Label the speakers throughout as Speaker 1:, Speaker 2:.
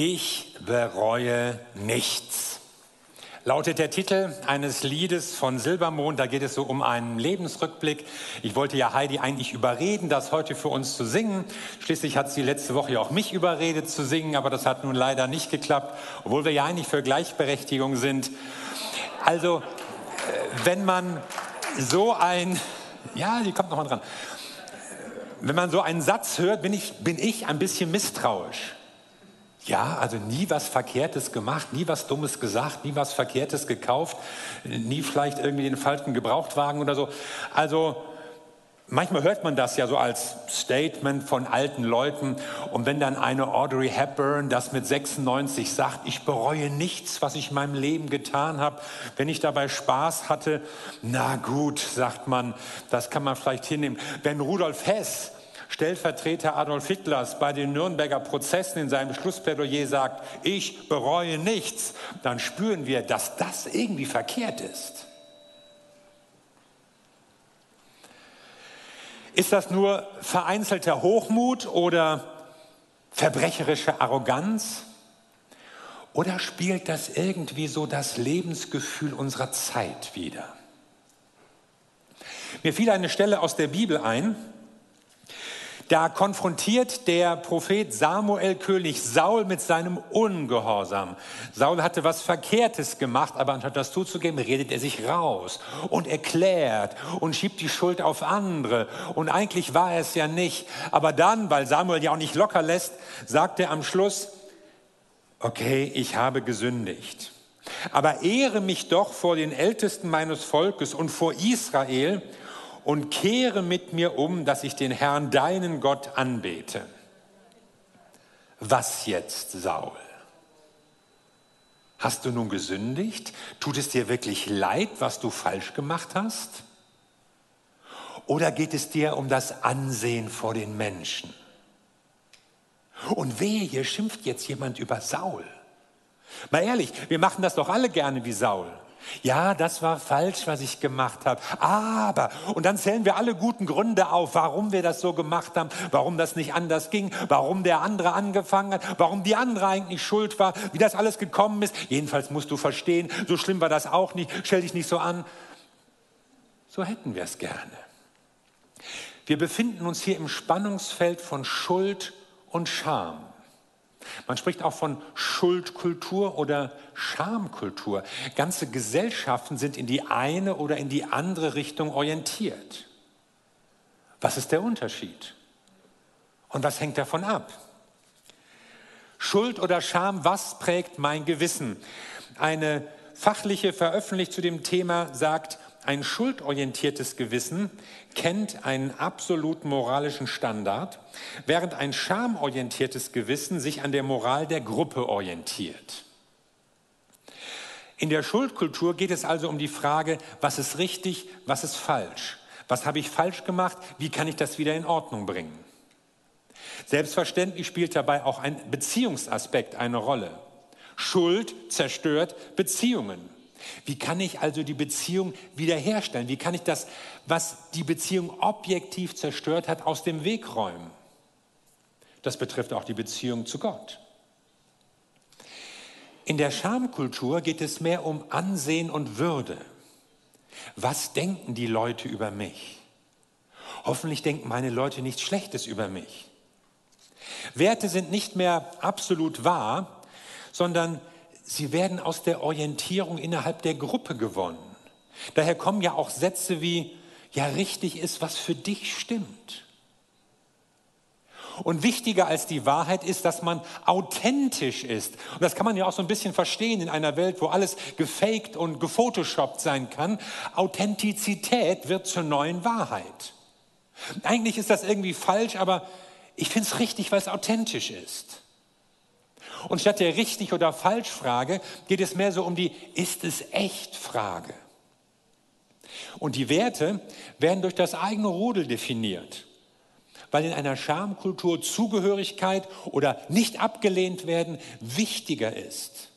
Speaker 1: Ich bereue nichts. Lautet der Titel eines Liedes von Silbermond. Da geht es so um einen Lebensrückblick. Ich wollte ja Heidi eigentlich überreden, das heute für uns zu singen. Schließlich hat sie letzte Woche ja auch mich überredet zu singen, aber das hat nun leider nicht geklappt, obwohl wir ja eigentlich für Gleichberechtigung sind. Also, äh, wenn man so ein, ja, die kommt noch mal dran. Wenn man so einen Satz hört, bin ich, bin ich ein bisschen misstrauisch. Ja, also nie was Verkehrtes gemacht, nie was Dummes gesagt, nie was Verkehrtes gekauft, nie vielleicht irgendwie den falschen Gebrauchtwagen oder so. Also manchmal hört man das ja so als Statement von alten Leuten. Und wenn dann eine Audrey Hepburn das mit 96 sagt, ich bereue nichts, was ich in meinem Leben getan habe, wenn ich dabei Spaß hatte, na gut, sagt man, das kann man vielleicht hinnehmen. Wenn Rudolf Hess Stellvertreter Adolf Hitlers bei den Nürnberger Prozessen in seinem Schlussplädoyer sagt, ich bereue nichts, dann spüren wir, dass das irgendwie verkehrt ist. Ist das nur vereinzelter Hochmut oder verbrecherische Arroganz? Oder spielt das irgendwie so das Lebensgefühl unserer Zeit wider? Mir fiel eine Stelle aus der Bibel ein, da konfrontiert der Prophet Samuel König Saul mit seinem Ungehorsam. Saul hatte was Verkehrtes gemacht, aber anstatt das zuzugeben, redet er sich raus und erklärt und schiebt die Schuld auf andere. Und eigentlich war er es ja nicht. Aber dann, weil Samuel ja auch nicht locker lässt, sagt er am Schluss, okay, ich habe gesündigt. Aber ehre mich doch vor den Ältesten meines Volkes und vor Israel und kehre mit mir um, dass ich den Herrn, deinen Gott, anbete. Was jetzt, Saul? Hast du nun gesündigt? Tut es dir wirklich leid, was du falsch gemacht hast? Oder geht es dir um das Ansehen vor den Menschen? Und wehe, hier schimpft jetzt jemand über Saul. Mal ehrlich, wir machen das doch alle gerne wie Saul. Ja, das war falsch, was ich gemacht habe. Aber, und dann zählen wir alle guten Gründe auf, warum wir das so gemacht haben, warum das nicht anders ging, warum der andere angefangen hat, warum die andere eigentlich schuld war, wie das alles gekommen ist. Jedenfalls musst du verstehen, so schlimm war das auch nicht, stell dich nicht so an. So hätten wir es gerne. Wir befinden uns hier im Spannungsfeld von Schuld und Scham. Man spricht auch von Schuldkultur oder Schamkultur. Ganze Gesellschaften sind in die eine oder in die andere Richtung orientiert. Was ist der Unterschied? Und was hängt davon ab? Schuld oder Scham, was prägt mein Gewissen? Eine fachliche veröffentlicht zu dem Thema sagt, ein schuldorientiertes Gewissen kennt einen absoluten moralischen Standard, während ein schamorientiertes Gewissen sich an der Moral der Gruppe orientiert. In der Schuldkultur geht es also um die Frage, was ist richtig, was ist falsch? Was habe ich falsch gemacht? Wie kann ich das wieder in Ordnung bringen? Selbstverständlich spielt dabei auch ein Beziehungsaspekt eine Rolle. Schuld zerstört Beziehungen. Wie kann ich also die Beziehung wiederherstellen? Wie kann ich das, was die Beziehung objektiv zerstört hat, aus dem Weg räumen? Das betrifft auch die Beziehung zu Gott. In der Schamkultur geht es mehr um Ansehen und Würde. Was denken die Leute über mich? Hoffentlich denken meine Leute nichts Schlechtes über mich. Werte sind nicht mehr absolut wahr, sondern sie werden aus der Orientierung innerhalb der Gruppe gewonnen. Daher kommen ja auch Sätze wie, ja richtig ist, was für dich stimmt. Und wichtiger als die Wahrheit ist, dass man authentisch ist. Und das kann man ja auch so ein bisschen verstehen in einer Welt, wo alles gefaked und gefotoshoppt sein kann. Authentizität wird zur neuen Wahrheit. Eigentlich ist das irgendwie falsch, aber ich finde es richtig, weil es authentisch ist. Und statt der richtig oder falsch Frage geht es mehr so um die ist es echt Frage. Und die Werte werden durch das eigene Rudel definiert, weil in einer Schamkultur Zugehörigkeit oder nicht abgelehnt werden wichtiger ist,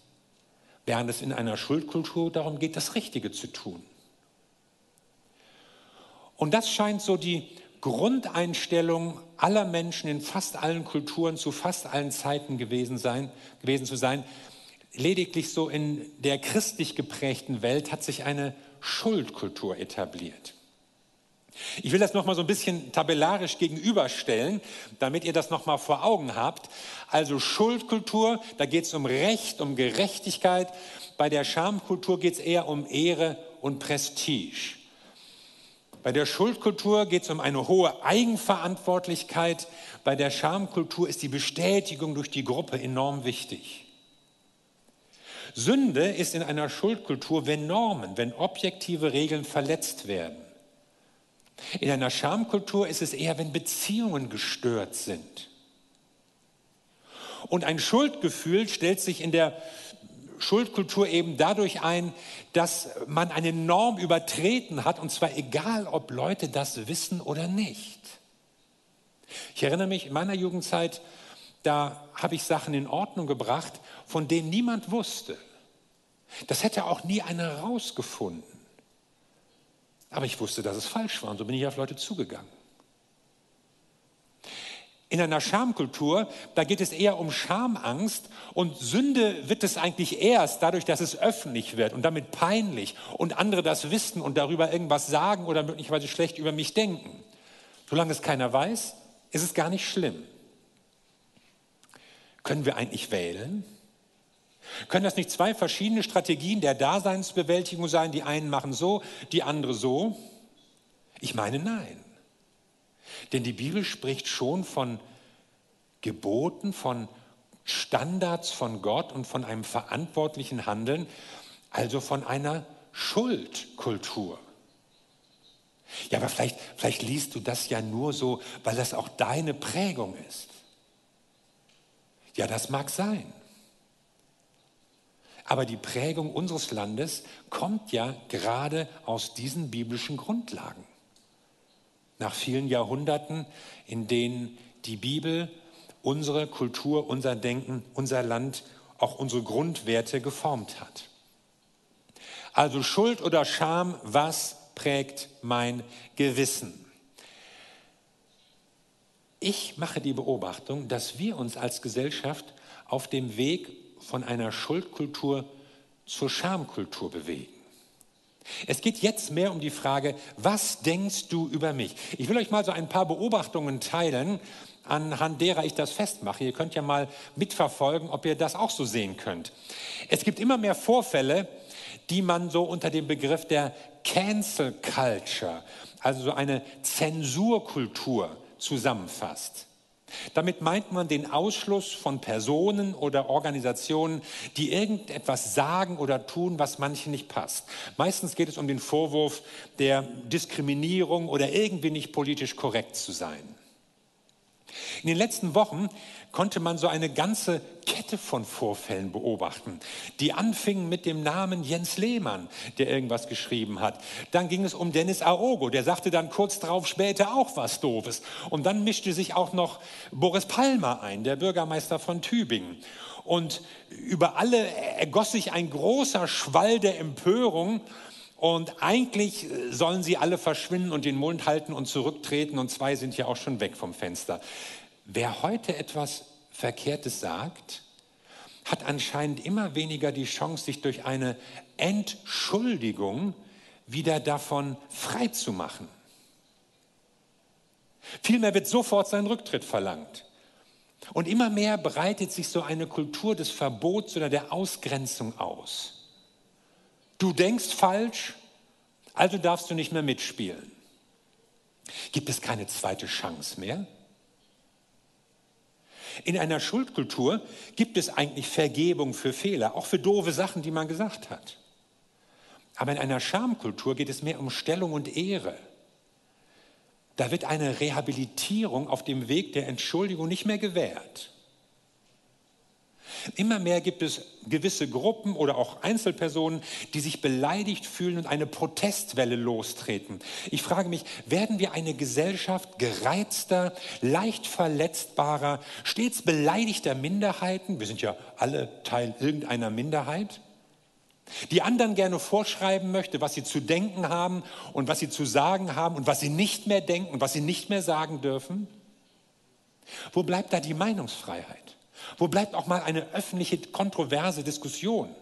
Speaker 1: während es in einer Schuldkultur darum geht, das Richtige zu tun. Und das scheint so die Grundeinstellung aller Menschen in fast allen Kulturen zu fast allen Zeiten gewesen, sein, gewesen zu sein. Lediglich so in der christlich geprägten Welt hat sich eine Schuldkultur etabliert. Ich will das nochmal so ein bisschen tabellarisch gegenüberstellen, damit ihr das nochmal vor Augen habt. Also Schuldkultur, da geht es um Recht, um Gerechtigkeit. Bei der Schamkultur geht es eher um Ehre und Prestige. Bei der Schuldkultur geht es um eine hohe Eigenverantwortlichkeit. Bei der Schamkultur ist die Bestätigung durch die Gruppe enorm wichtig. Sünde ist in einer Schuldkultur, wenn Normen, wenn objektive Regeln verletzt werden. In einer Schamkultur ist es eher, wenn Beziehungen gestört sind. Und ein Schuldgefühl stellt sich in der Schuldkultur eben dadurch ein, dass man eine Norm übertreten hat, und zwar egal, ob Leute das wissen oder nicht. Ich erinnere mich, in meiner Jugendzeit, da habe ich Sachen in Ordnung gebracht, von denen niemand wusste. Das hätte auch nie einer rausgefunden. Aber ich wusste, dass es falsch war und so bin ich auf Leute zugegangen. In einer Schamkultur, da geht es eher um Schamangst und Sünde wird es eigentlich erst dadurch, dass es öffentlich wird und damit peinlich und andere das wissen und darüber irgendwas sagen oder möglicherweise schlecht über mich denken. Solange es keiner weiß, ist es gar nicht schlimm. Können wir eigentlich wählen? Können das nicht zwei verschiedene Strategien der Daseinsbewältigung sein? Die einen machen so, die andere so? Ich meine nein. Denn die Bibel spricht schon von Geboten, von Standards von Gott und von einem verantwortlichen Handeln, also von einer Schuldkultur. Ja, aber vielleicht, vielleicht liest du das ja nur so, weil das auch deine Prägung ist. Ja, das mag sein. Aber die Prägung unseres Landes kommt ja gerade aus diesen biblischen Grundlagen. Nach vielen Jahrhunderten, in denen die Bibel unsere Kultur, unser Denken, unser Land, auch unsere Grundwerte geformt hat. Also Schuld oder Scham, was prägt mein Gewissen? Ich mache die Beobachtung, dass wir uns als Gesellschaft auf dem Weg von einer Schuldkultur zur Schamkultur bewegen. Es geht jetzt mehr um die Frage, was denkst du über mich? Ich will euch mal so ein paar Beobachtungen teilen, anhand derer ich das festmache. Ihr könnt ja mal mitverfolgen, ob ihr das auch so sehen könnt. Es gibt immer mehr Vorfälle, die man so unter dem Begriff der Cancel Culture, also so eine Zensurkultur zusammenfasst. Damit meint man den Ausschluss von Personen oder Organisationen, die irgendetwas sagen oder tun, was manchen nicht passt. Meistens geht es um den Vorwurf der Diskriminierung oder irgendwie nicht politisch korrekt zu sein. In den letzten Wochen konnte man so eine ganze Kette von Vorfällen beobachten, die anfingen mit dem Namen Jens Lehmann, der irgendwas geschrieben hat. Dann ging es um Dennis Aogo, der sagte dann kurz darauf später auch was Doofes. Und dann mischte sich auch noch Boris Palmer ein, der Bürgermeister von Tübingen. Und über alle ergoss sich ein großer Schwall der Empörung. Und eigentlich sollen sie alle verschwinden und den Mund halten und zurücktreten. Und zwei sind ja auch schon weg vom Fenster. Wer heute etwas Verkehrtes sagt, hat anscheinend immer weniger die Chance, sich durch eine Entschuldigung wieder davon frei zu machen. Vielmehr wird sofort sein Rücktritt verlangt. Und immer mehr breitet sich so eine Kultur des Verbots oder der Ausgrenzung aus. Du denkst falsch, also darfst du nicht mehr mitspielen. Gibt es keine zweite Chance mehr? In einer Schuldkultur gibt es eigentlich Vergebung für Fehler, auch für doofe Sachen, die man gesagt hat. Aber in einer Schamkultur geht es mehr um Stellung und Ehre. Da wird eine Rehabilitierung auf dem Weg der Entschuldigung nicht mehr gewährt. Immer mehr gibt es gewisse Gruppen oder auch Einzelpersonen, die sich beleidigt fühlen und eine Protestwelle lostreten. Ich frage mich, werden wir eine Gesellschaft gereizter, leicht verletzbarer, stets beleidigter Minderheiten? Wir sind ja alle Teil irgendeiner Minderheit. die anderen gerne vorschreiben möchte, was sie zu denken haben und was sie zu sagen haben und was sie nicht mehr denken und was sie nicht mehr sagen dürfen? Wo bleibt da die Meinungsfreiheit? Wo bleibt auch mal eine öffentliche, kontroverse Diskussion?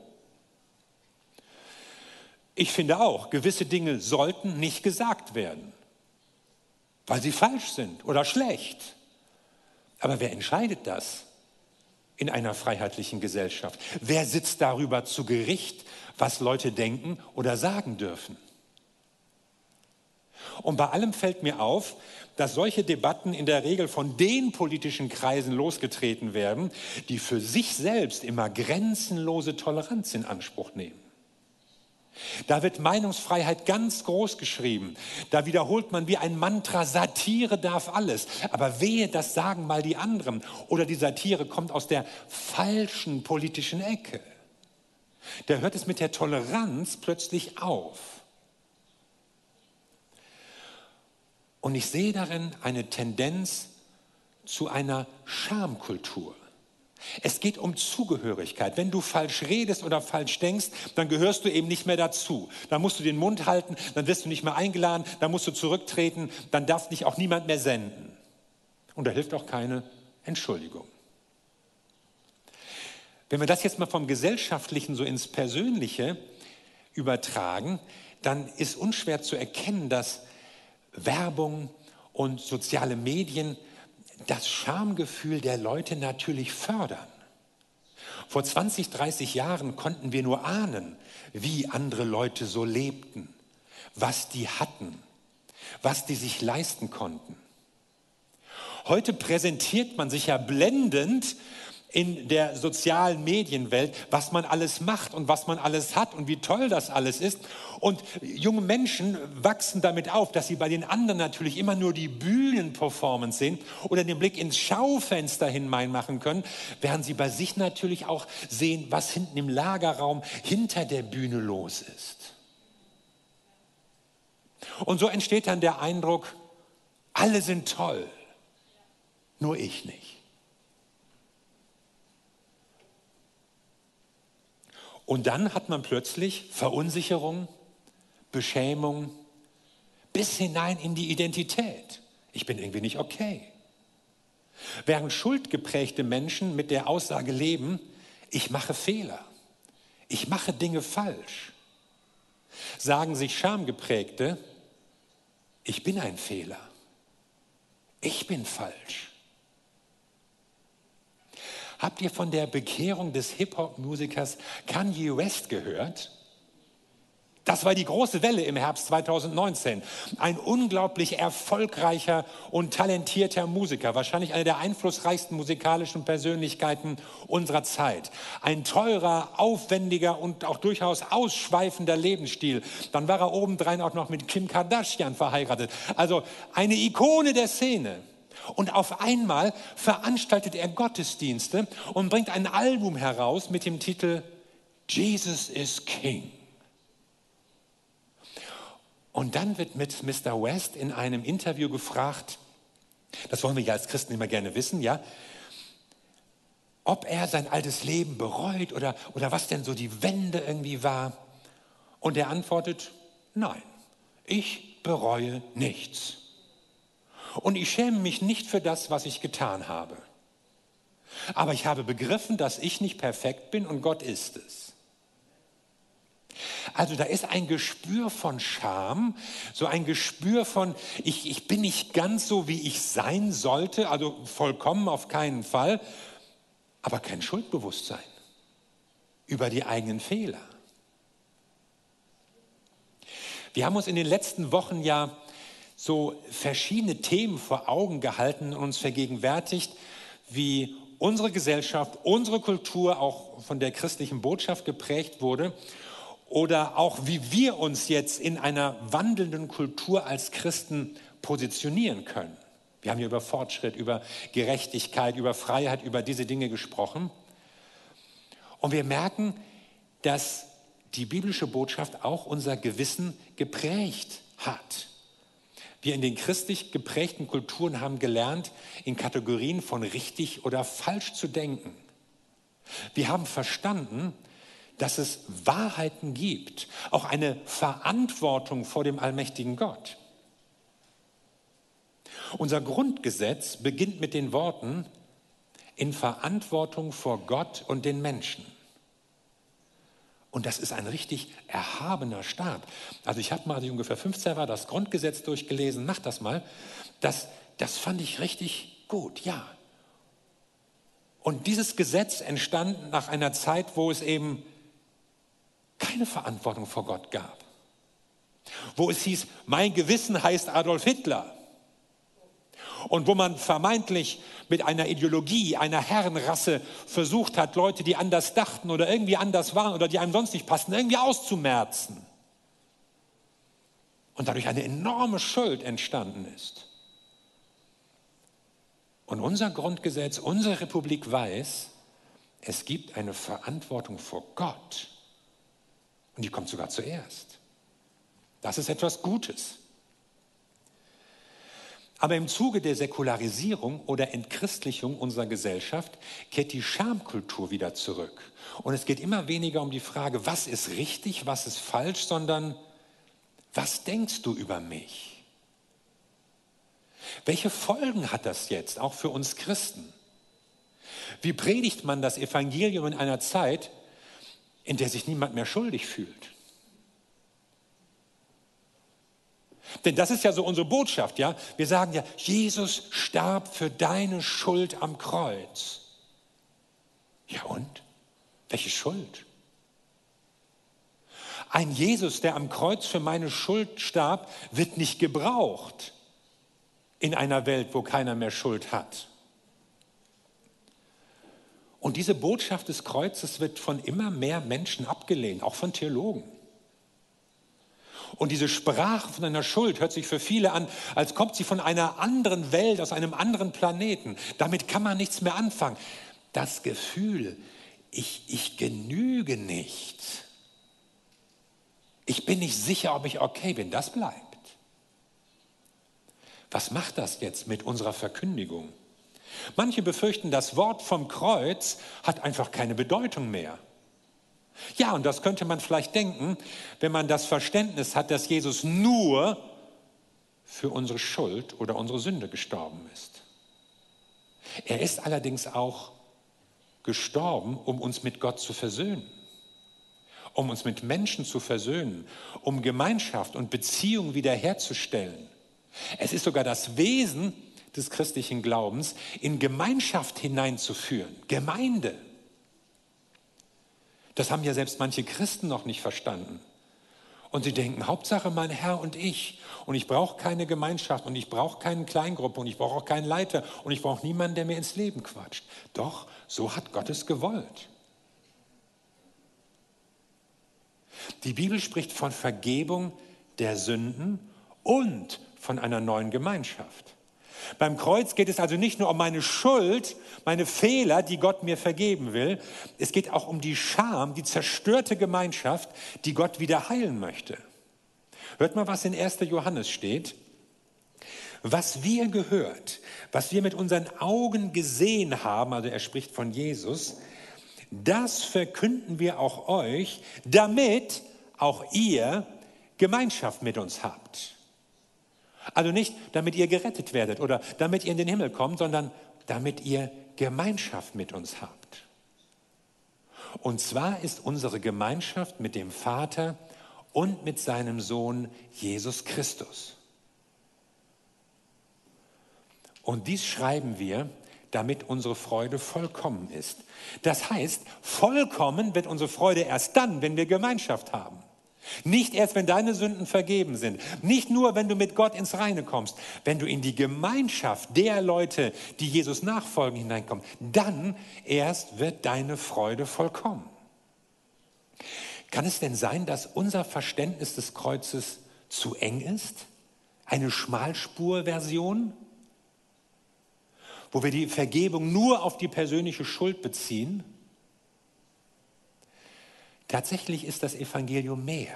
Speaker 1: Ich finde auch, gewisse Dinge sollten nicht gesagt werden, weil sie falsch sind oder schlecht. Aber wer entscheidet das in einer freiheitlichen Gesellschaft? Wer sitzt darüber zu Gericht, was Leute denken oder sagen dürfen? Und bei allem fällt mir auf, dass solche Debatten in der Regel von den politischen Kreisen losgetreten werden, die für sich selbst immer grenzenlose Toleranz in Anspruch nehmen. Da wird Meinungsfreiheit ganz groß geschrieben. Da wiederholt man wie ein Mantra, Satire darf alles. Aber wehe, das sagen mal die anderen. Oder die Satire kommt aus der falschen politischen Ecke. Da hört es mit der Toleranz plötzlich auf. Und ich sehe darin eine Tendenz zu einer Schamkultur. Es geht um Zugehörigkeit. Wenn du falsch redest oder falsch denkst, dann gehörst du eben nicht mehr dazu. Dann musst du den Mund halten, dann wirst du nicht mehr eingeladen, dann musst du zurücktreten, dann darf dich auch niemand mehr senden. Und da hilft auch keine Entschuldigung. Wenn wir das jetzt mal vom Gesellschaftlichen so ins Persönliche übertragen, dann ist unschwer zu erkennen, dass Werbung und soziale Medien das Schamgefühl der Leute natürlich fördern. Vor 20, 30 Jahren konnten wir nur ahnen, wie andere Leute so lebten, was die hatten, was die sich leisten konnten. Heute präsentiert man sich ja blendend in der sozialen Medienwelt, was man alles macht und was man alles hat und wie toll das alles ist. Und junge Menschen wachsen damit auf, dass sie bei den anderen natürlich immer nur die Bühnenperformance sehen oder den Blick ins Schaufenster hinein machen können, während sie bei sich natürlich auch sehen, was hinten im Lagerraum hinter der Bühne los ist. Und so entsteht dann der Eindruck, alle sind toll, nur ich nicht. Und dann hat man plötzlich Verunsicherung, Beschämung, bis hinein in die Identität. Ich bin irgendwie nicht okay. Während schuldgeprägte Menschen mit der Aussage leben, ich mache Fehler, ich mache Dinge falsch, sagen sich Schamgeprägte, ich bin ein Fehler, ich bin falsch. Habt ihr von der Bekehrung des Hip-Hop-Musikers Kanye West gehört? Das war die große Welle im Herbst 2019. Ein unglaublich erfolgreicher und talentierter Musiker, wahrscheinlich eine der einflussreichsten musikalischen Persönlichkeiten unserer Zeit. Ein teurer, aufwendiger und auch durchaus ausschweifender Lebensstil. Dann war er obendrein auch noch mit Kim Kardashian verheiratet. Also eine Ikone der Szene. Und auf einmal veranstaltet er Gottesdienste und bringt ein Album heraus mit dem Titel Jesus is King. Und dann wird mit Mr. West in einem Interview gefragt, das wollen wir ja als Christen immer gerne wissen, ja, ob er sein altes Leben bereut oder, oder was denn so die Wende irgendwie war. Und er antwortet, nein, ich bereue nichts. Und ich schäme mich nicht für das, was ich getan habe. Aber ich habe begriffen, dass ich nicht perfekt bin und Gott ist es. Also da ist ein Gespür von Scham, so ein Gespür von, ich, ich bin nicht ganz so, wie ich sein sollte, also vollkommen auf keinen Fall, aber kein Schuldbewusstsein über die eigenen Fehler. Wir haben uns in den letzten Wochen ja so verschiedene Themen vor Augen gehalten und uns vergegenwärtigt, wie unsere Gesellschaft, unsere Kultur auch von der christlichen Botschaft geprägt wurde oder auch wie wir uns jetzt in einer wandelnden Kultur als Christen positionieren können. Wir haben hier über Fortschritt, über Gerechtigkeit, über Freiheit, über diese Dinge gesprochen. Und wir merken, dass die biblische Botschaft auch unser Gewissen geprägt hat. Wir in den christlich geprägten Kulturen haben gelernt, in Kategorien von richtig oder falsch zu denken. Wir haben verstanden, dass es Wahrheiten gibt, auch eine Verantwortung vor dem allmächtigen Gott. Unser Grundgesetz beginnt mit den Worten in Verantwortung vor Gott und den Menschen. Und das ist ein richtig erhabener Staat. Also ich habe mal, als ich ungefähr 15 war, das Grundgesetz durchgelesen, mach das mal. Das, das fand ich richtig gut, ja. Und dieses Gesetz entstand nach einer Zeit, wo es eben keine Verantwortung vor Gott gab. Wo es hieß, mein Gewissen heißt Adolf Hitler. Und wo man vermeintlich mit einer Ideologie, einer Herrenrasse versucht hat, Leute, die anders dachten oder irgendwie anders waren oder die einem sonst nicht passten, irgendwie auszumerzen. Und dadurch eine enorme Schuld entstanden ist. Und unser Grundgesetz, unsere Republik weiß, es gibt eine Verantwortung vor Gott. Und die kommt sogar zuerst. Das ist etwas Gutes. Aber im Zuge der Säkularisierung oder Entchristlichung unserer Gesellschaft kehrt die Schamkultur wieder zurück. Und es geht immer weniger um die Frage, was ist richtig, was ist falsch, sondern was denkst du über mich? Welche Folgen hat das jetzt auch für uns Christen? Wie predigt man das Evangelium in einer Zeit, in der sich niemand mehr schuldig fühlt? Denn das ist ja so unsere Botschaft, ja. Wir sagen ja, Jesus starb für deine Schuld am Kreuz. Ja und? Welche Schuld? Ein Jesus, der am Kreuz für meine Schuld starb, wird nicht gebraucht in einer Welt, wo keiner mehr Schuld hat. Und diese Botschaft des Kreuzes wird von immer mehr Menschen abgelehnt, auch von Theologen. Und diese Sprache von einer Schuld hört sich für viele an, als kommt sie von einer anderen Welt, aus einem anderen Planeten. Damit kann man nichts mehr anfangen. Das Gefühl, ich, ich genüge nicht. Ich bin nicht sicher, ob ich okay bin. Das bleibt. Was macht das jetzt mit unserer Verkündigung? Manche befürchten, das Wort vom Kreuz hat einfach keine Bedeutung mehr. Ja, und das könnte man vielleicht denken, wenn man das Verständnis hat, dass Jesus nur für unsere Schuld oder unsere Sünde gestorben ist. Er ist allerdings auch gestorben, um uns mit Gott zu versöhnen, um uns mit Menschen zu versöhnen, um Gemeinschaft und Beziehung wiederherzustellen. Es ist sogar das Wesen des christlichen Glaubens, in Gemeinschaft hineinzuführen, Gemeinde. Das haben ja selbst manche Christen noch nicht verstanden. Und sie denken, Hauptsache mein Herr und ich. Und ich brauche keine Gemeinschaft und ich brauche keine Kleingruppe und ich brauche auch keinen Leiter und ich brauche niemanden, der mir ins Leben quatscht. Doch, so hat Gott es gewollt. Die Bibel spricht von Vergebung der Sünden und von einer neuen Gemeinschaft. Beim Kreuz geht es also nicht nur um meine Schuld, meine Fehler, die Gott mir vergeben will. Es geht auch um die Scham, die zerstörte Gemeinschaft, die Gott wieder heilen möchte. Hört mal, was in 1. Johannes steht. Was wir gehört, was wir mit unseren Augen gesehen haben, also er spricht von Jesus, das verkünden wir auch euch, damit auch ihr Gemeinschaft mit uns habt. Also nicht, damit ihr gerettet werdet oder damit ihr in den Himmel kommt, sondern damit ihr Gemeinschaft mit uns habt. Und zwar ist unsere Gemeinschaft mit dem Vater und mit seinem Sohn Jesus Christus. Und dies schreiben wir, damit unsere Freude vollkommen ist. Das heißt, vollkommen wird unsere Freude erst dann, wenn wir Gemeinschaft haben. Nicht erst, wenn deine Sünden vergeben sind. Nicht nur, wenn du mit Gott ins Reine kommst. Wenn du in die Gemeinschaft der Leute, die Jesus nachfolgen, hineinkommst, dann erst wird deine Freude vollkommen. Kann es denn sein, dass unser Verständnis des Kreuzes zu eng ist? Eine Schmalspurversion? Wo wir die Vergebung nur auf die persönliche Schuld beziehen? Tatsächlich ist das Evangelium mehr.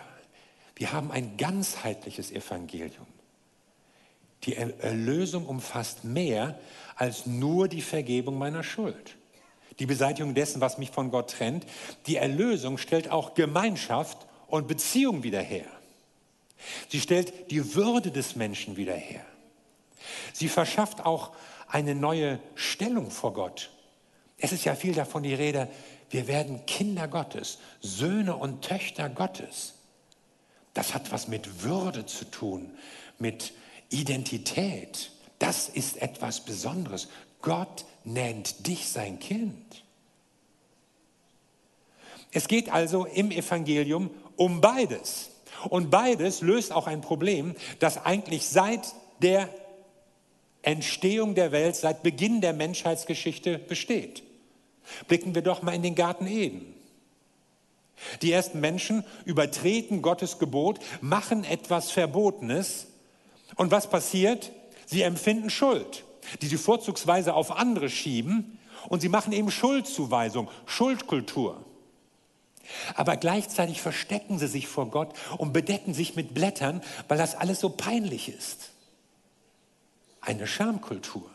Speaker 1: Wir haben ein ganzheitliches Evangelium. Die Erlösung umfasst mehr als nur die Vergebung meiner Schuld. die Beseitigung dessen, was mich von Gott trennt. Die Erlösung stellt auch Gemeinschaft und Beziehung wieder her. Sie stellt die Würde des Menschen wieder her. Sie verschafft auch eine neue Stellung vor Gott. Es ist ja viel davon die Rede, wir werden Kinder Gottes, Söhne und Töchter Gottes. Das hat was mit Würde zu tun, mit Identität. Das ist etwas Besonderes. Gott nennt dich sein Kind. Es geht also im Evangelium um beides. Und beides löst auch ein Problem, das eigentlich seit der Entstehung der Welt, seit Beginn der Menschheitsgeschichte besteht. Blicken wir doch mal in den Garten Eden. Die ersten Menschen übertreten Gottes Gebot, machen etwas Verbotenes. Und was passiert? Sie empfinden Schuld, die sie vorzugsweise auf andere schieben. Und sie machen eben Schuldzuweisung, Schuldkultur. Aber gleichzeitig verstecken sie sich vor Gott und bedecken sich mit Blättern, weil das alles so peinlich ist. Eine Schamkultur.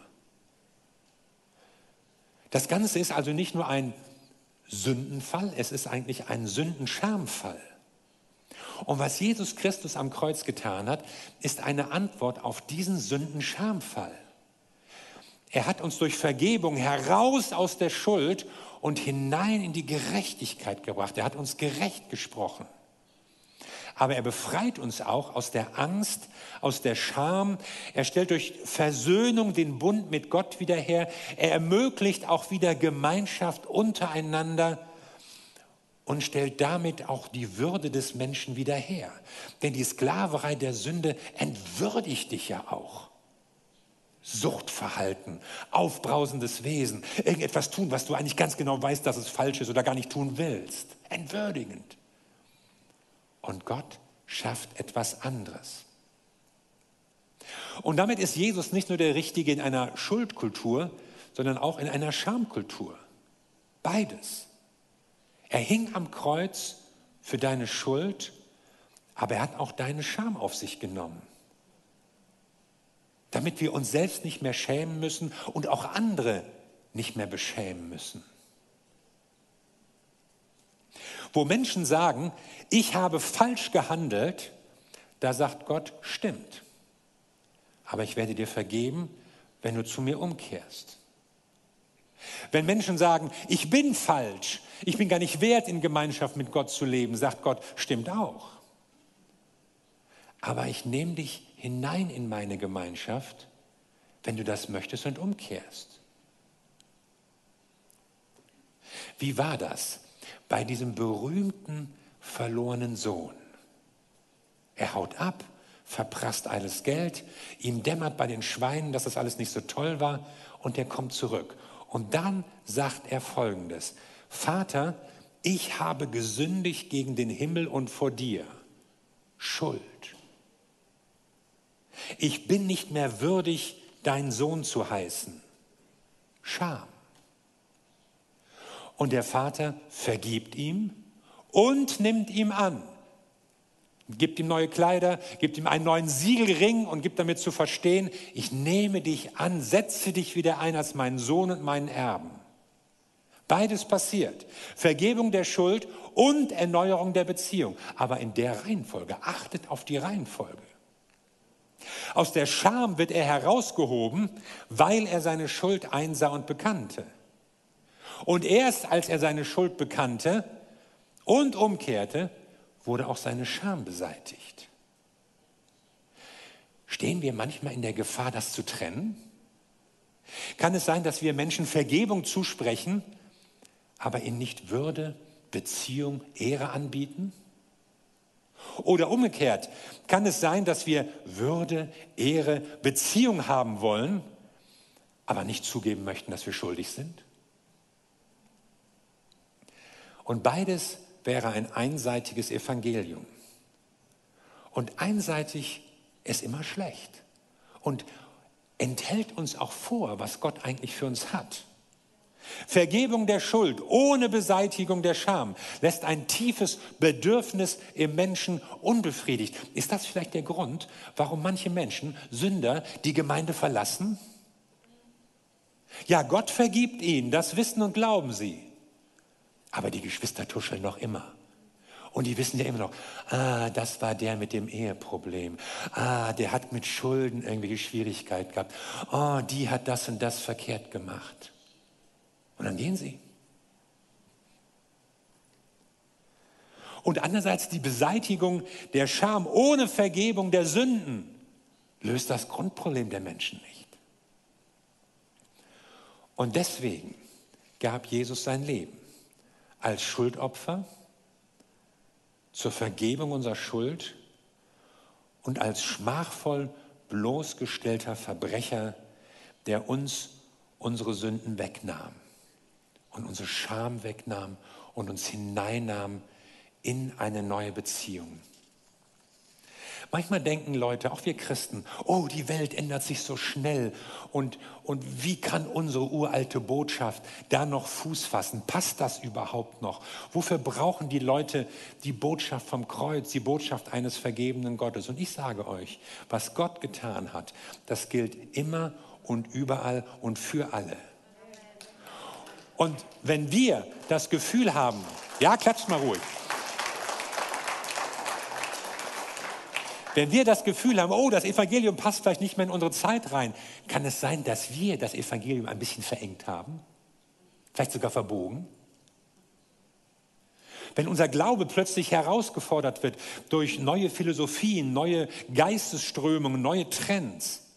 Speaker 1: Das Ganze ist also nicht nur ein Sündenfall, es ist eigentlich ein Sündenschamfall. Und was Jesus Christus am Kreuz getan hat, ist eine Antwort auf diesen Sündenschamfall. Er hat uns durch Vergebung heraus aus der Schuld und hinein in die Gerechtigkeit gebracht. Er hat uns gerecht gesprochen. Aber er befreit uns auch aus der Angst, aus der Scham. Er stellt durch Versöhnung den Bund mit Gott wieder her. Er ermöglicht auch wieder Gemeinschaft untereinander und stellt damit auch die Würde des Menschen wieder her. Denn die Sklaverei der Sünde entwürdigt dich ja auch. Suchtverhalten, aufbrausendes Wesen, irgendetwas tun, was du eigentlich ganz genau weißt, dass es falsch ist oder gar nicht tun willst. Entwürdigend. Und Gott schafft etwas anderes. Und damit ist Jesus nicht nur der Richtige in einer Schuldkultur, sondern auch in einer Schamkultur. Beides. Er hing am Kreuz für deine Schuld, aber er hat auch deine Scham auf sich genommen damit wir uns selbst nicht mehr schämen müssen und auch andere nicht mehr beschämen müssen. Wo Menschen sagen, ich habe falsch gehandelt, da sagt Gott, stimmt. Aber ich werde dir vergeben, wenn du zu mir umkehrst. Wenn Menschen sagen, ich bin falsch, ich bin gar nicht wert, in Gemeinschaft mit Gott zu leben, sagt Gott, stimmt auch. Aber ich nehme dich hinein in meine Gemeinschaft, wenn du das möchtest und umkehrst. Wie war das bei diesem berühmten verlorenen Sohn? Er haut ab, verprasst alles Geld, ihm dämmert bei den Schweinen, dass das alles nicht so toll war und er kommt zurück. Und dann sagt er folgendes, Vater, ich habe gesündigt gegen den Himmel und vor dir. Schuld. Ich bin nicht mehr würdig, dein Sohn zu heißen. Scham. Und der Vater vergibt ihm und nimmt ihm an. Gibt ihm neue Kleider, gibt ihm einen neuen Siegelring und gibt damit zu verstehen, ich nehme dich an, setze dich wieder ein als meinen Sohn und meinen Erben. Beides passiert. Vergebung der Schuld und Erneuerung der Beziehung. Aber in der Reihenfolge. Achtet auf die Reihenfolge. Aus der Scham wird er herausgehoben, weil er seine Schuld einsah und bekannte. Und erst als er seine Schuld bekannte und umkehrte, wurde auch seine Scham beseitigt. Stehen wir manchmal in der Gefahr, das zu trennen? Kann es sein, dass wir Menschen Vergebung zusprechen, aber ihnen nicht Würde, Beziehung, Ehre anbieten? Oder umgekehrt, kann es sein, dass wir Würde, Ehre, Beziehung haben wollen, aber nicht zugeben möchten, dass wir schuldig sind? Und beides wäre ein einseitiges Evangelium. Und einseitig ist immer schlecht und enthält uns auch vor, was Gott eigentlich für uns hat. Vergebung der Schuld ohne Beseitigung der Scham lässt ein tiefes Bedürfnis im Menschen unbefriedigt. Ist das vielleicht der Grund, warum manche Menschen, Sünder, die Gemeinde verlassen? Ja, Gott vergibt ihnen, das wissen und glauben sie. Aber die Geschwister tuscheln noch immer. Und die wissen ja immer noch, ah, das war der mit dem Eheproblem. Ah, der hat mit Schulden irgendwelche Schwierigkeit gehabt. Oh, die hat das und das verkehrt gemacht. Und dann gehen sie. Und andererseits die Beseitigung der Scham ohne Vergebung der Sünden löst das Grundproblem der Menschen nicht. Und deswegen gab Jesus sein Leben als Schuldopfer zur Vergebung unserer Schuld und als schmachvoll bloßgestellter Verbrecher, der uns unsere Sünden wegnahm und unsere Scham wegnahm und uns hineinnahm in eine neue Beziehung. Manchmal denken Leute, auch wir Christen, oh, die Welt ändert sich so schnell und, und wie kann unsere uralte Botschaft da noch Fuß fassen? Passt das überhaupt noch? Wofür brauchen die Leute die Botschaft vom Kreuz, die Botschaft eines vergebenen Gottes? Und ich sage euch, was Gott getan hat, das gilt immer und überall und für alle. Und wenn wir das Gefühl haben, ja, klatscht mal ruhig. Wenn wir das Gefühl haben, oh, das Evangelium passt vielleicht nicht mehr in unsere Zeit rein, kann es sein, dass wir das Evangelium ein bisschen verengt haben, vielleicht sogar verbogen. Wenn unser Glaube plötzlich herausgefordert wird durch neue Philosophien, neue Geistesströmungen, neue Trends,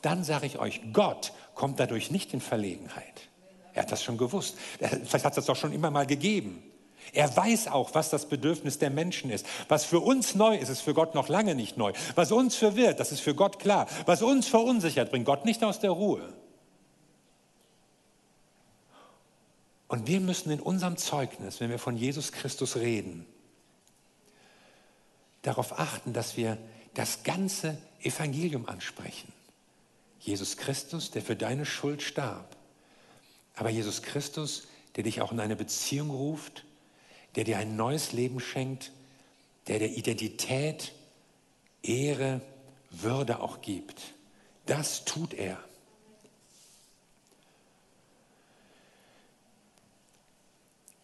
Speaker 1: dann sage ich euch, Gott kommt dadurch nicht in Verlegenheit. Er hat das schon gewusst. Vielleicht hat es das doch schon immer mal gegeben. Er weiß auch, was das Bedürfnis der Menschen ist. Was für uns neu ist, ist für Gott noch lange nicht neu. Was uns verwirrt, das ist für Gott klar. Was uns verunsichert, bringt Gott nicht aus der Ruhe. Und wir müssen in unserem Zeugnis, wenn wir von Jesus Christus reden, darauf achten, dass wir das ganze Evangelium ansprechen. Jesus Christus, der für deine Schuld starb. Aber Jesus Christus, der dich auch in eine Beziehung ruft, der dir ein neues Leben schenkt, der der Identität, Ehre, Würde auch gibt. Das tut er.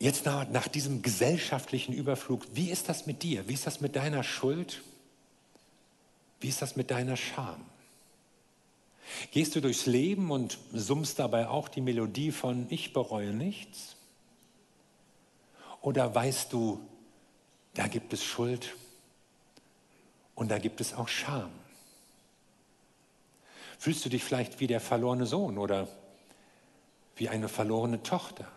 Speaker 1: Jetzt nach, nach, diesem gesellschaftlichen Überflug, wie ist das mit dir? Wie ist das mit deiner Schuld? Wie ist das mit deiner Scham? Gehst du durchs Leben und summst dabei auch die Melodie von Ich bereue nichts? Oder weißt du, da gibt es Schuld und da gibt es auch Scham? Fühlst du dich vielleicht wie der verlorene Sohn oder wie eine verlorene Tochter?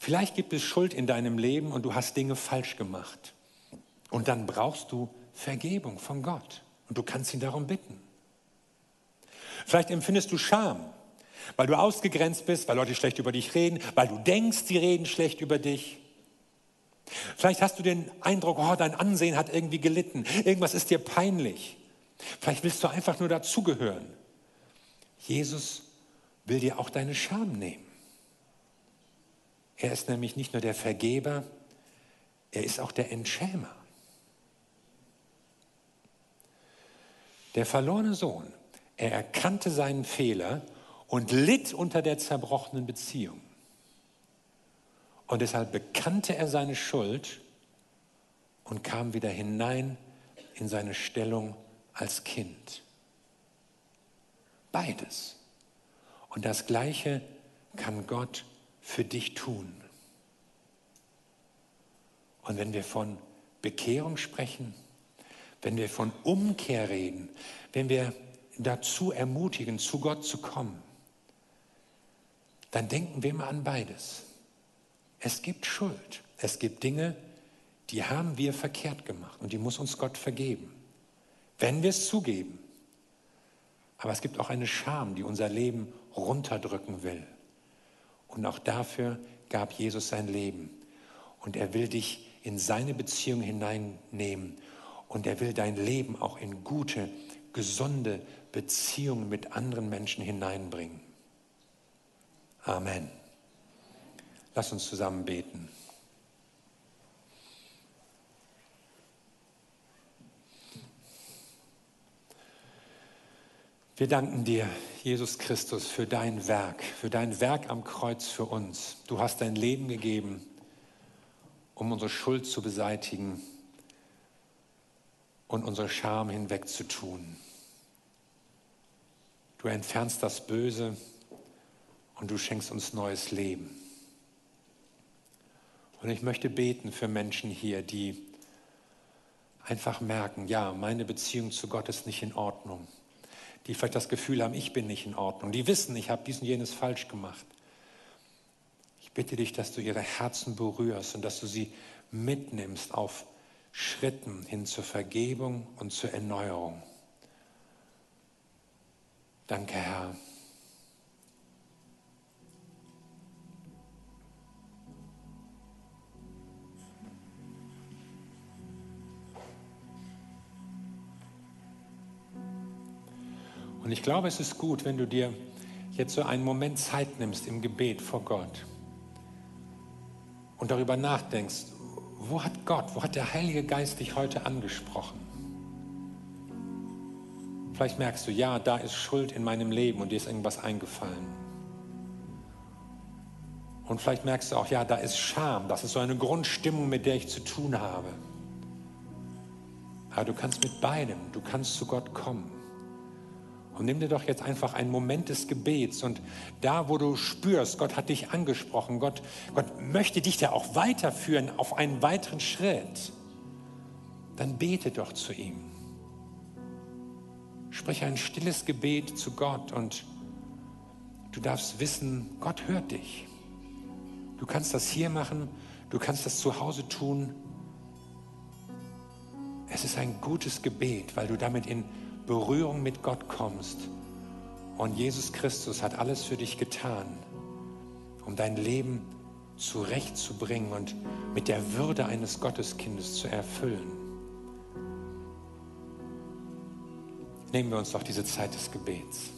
Speaker 1: Vielleicht gibt es Schuld in deinem Leben und du hast Dinge falsch gemacht. Und dann brauchst du Vergebung von Gott und du kannst ihn darum bitten. Vielleicht empfindest du Scham weil du ausgegrenzt bist, weil Leute schlecht über dich reden, weil du denkst, sie reden schlecht über dich. Vielleicht hast du den Eindruck, oh, dein Ansehen hat irgendwie gelitten, irgendwas ist dir peinlich. Vielleicht willst du einfach nur dazugehören. Jesus will dir auch deine Scham nehmen. Er ist nämlich nicht nur der Vergeber, er ist auch der Entschämer. Der verlorene Sohn, er erkannte seinen Fehler und litt unter der zerbrochenen Beziehung. Und deshalb bekannte er seine Schuld und kam wieder hinein in seine Stellung als Kind. Beides. Und das Gleiche kann Gott für dich tun. Und wenn wir von Bekehrung sprechen, wenn wir von Umkehr reden, wenn wir dazu ermutigen, zu Gott zu kommen, dann denken wir mal an beides. Es gibt Schuld. Es gibt Dinge, die haben wir verkehrt gemacht und die muss uns Gott vergeben, wenn wir es zugeben. Aber es gibt auch eine Scham, die unser Leben runterdrücken will. Und auch dafür gab Jesus sein Leben. Und er will dich in seine Beziehung hineinnehmen. Und er will dein Leben auch in gute, gesunde Beziehungen mit anderen Menschen hineinbringen. Amen. Lass uns zusammen beten. Wir danken dir, Jesus Christus, für dein Werk, für dein Werk am Kreuz für uns. Du hast dein Leben gegeben, um unsere Schuld zu beseitigen und unsere Scham hinwegzutun. Du entfernst das Böse und du schenkst uns neues Leben. Und ich möchte beten für Menschen hier, die einfach merken, ja, meine Beziehung zu Gott ist nicht in Ordnung die vielleicht das Gefühl haben, ich bin nicht in Ordnung, die wissen, ich habe dies und jenes falsch gemacht. Ich bitte dich, dass du ihre Herzen berührst und dass du sie mitnimmst auf Schritten hin zur Vergebung und zur Erneuerung. Danke, Herr. Und ich glaube, es ist gut, wenn du dir jetzt so einen Moment Zeit nimmst im Gebet vor Gott und darüber nachdenkst, wo hat Gott, wo hat der Heilige Geist dich heute angesprochen? Vielleicht merkst du, ja, da ist Schuld in meinem Leben und dir ist irgendwas eingefallen. Und vielleicht merkst du auch, ja, da ist Scham, das ist so eine Grundstimmung, mit der ich zu tun habe. Aber du kannst mit beidem, du kannst zu Gott kommen. Und nimm dir doch jetzt einfach einen Moment des Gebets und da, wo du spürst, Gott hat dich angesprochen, Gott, Gott möchte dich da auch weiterführen auf einen weiteren Schritt, dann bete doch zu ihm. Sprich ein stilles Gebet zu Gott und du darfst wissen, Gott hört dich. Du kannst das hier machen, du kannst das zu Hause tun. Es ist ein gutes Gebet, weil du damit in Berührung mit Gott kommst. Und Jesus Christus hat alles für dich getan, um dein Leben zurechtzubringen und mit der Würde eines Gotteskindes zu erfüllen. Nehmen wir uns doch diese Zeit des Gebets.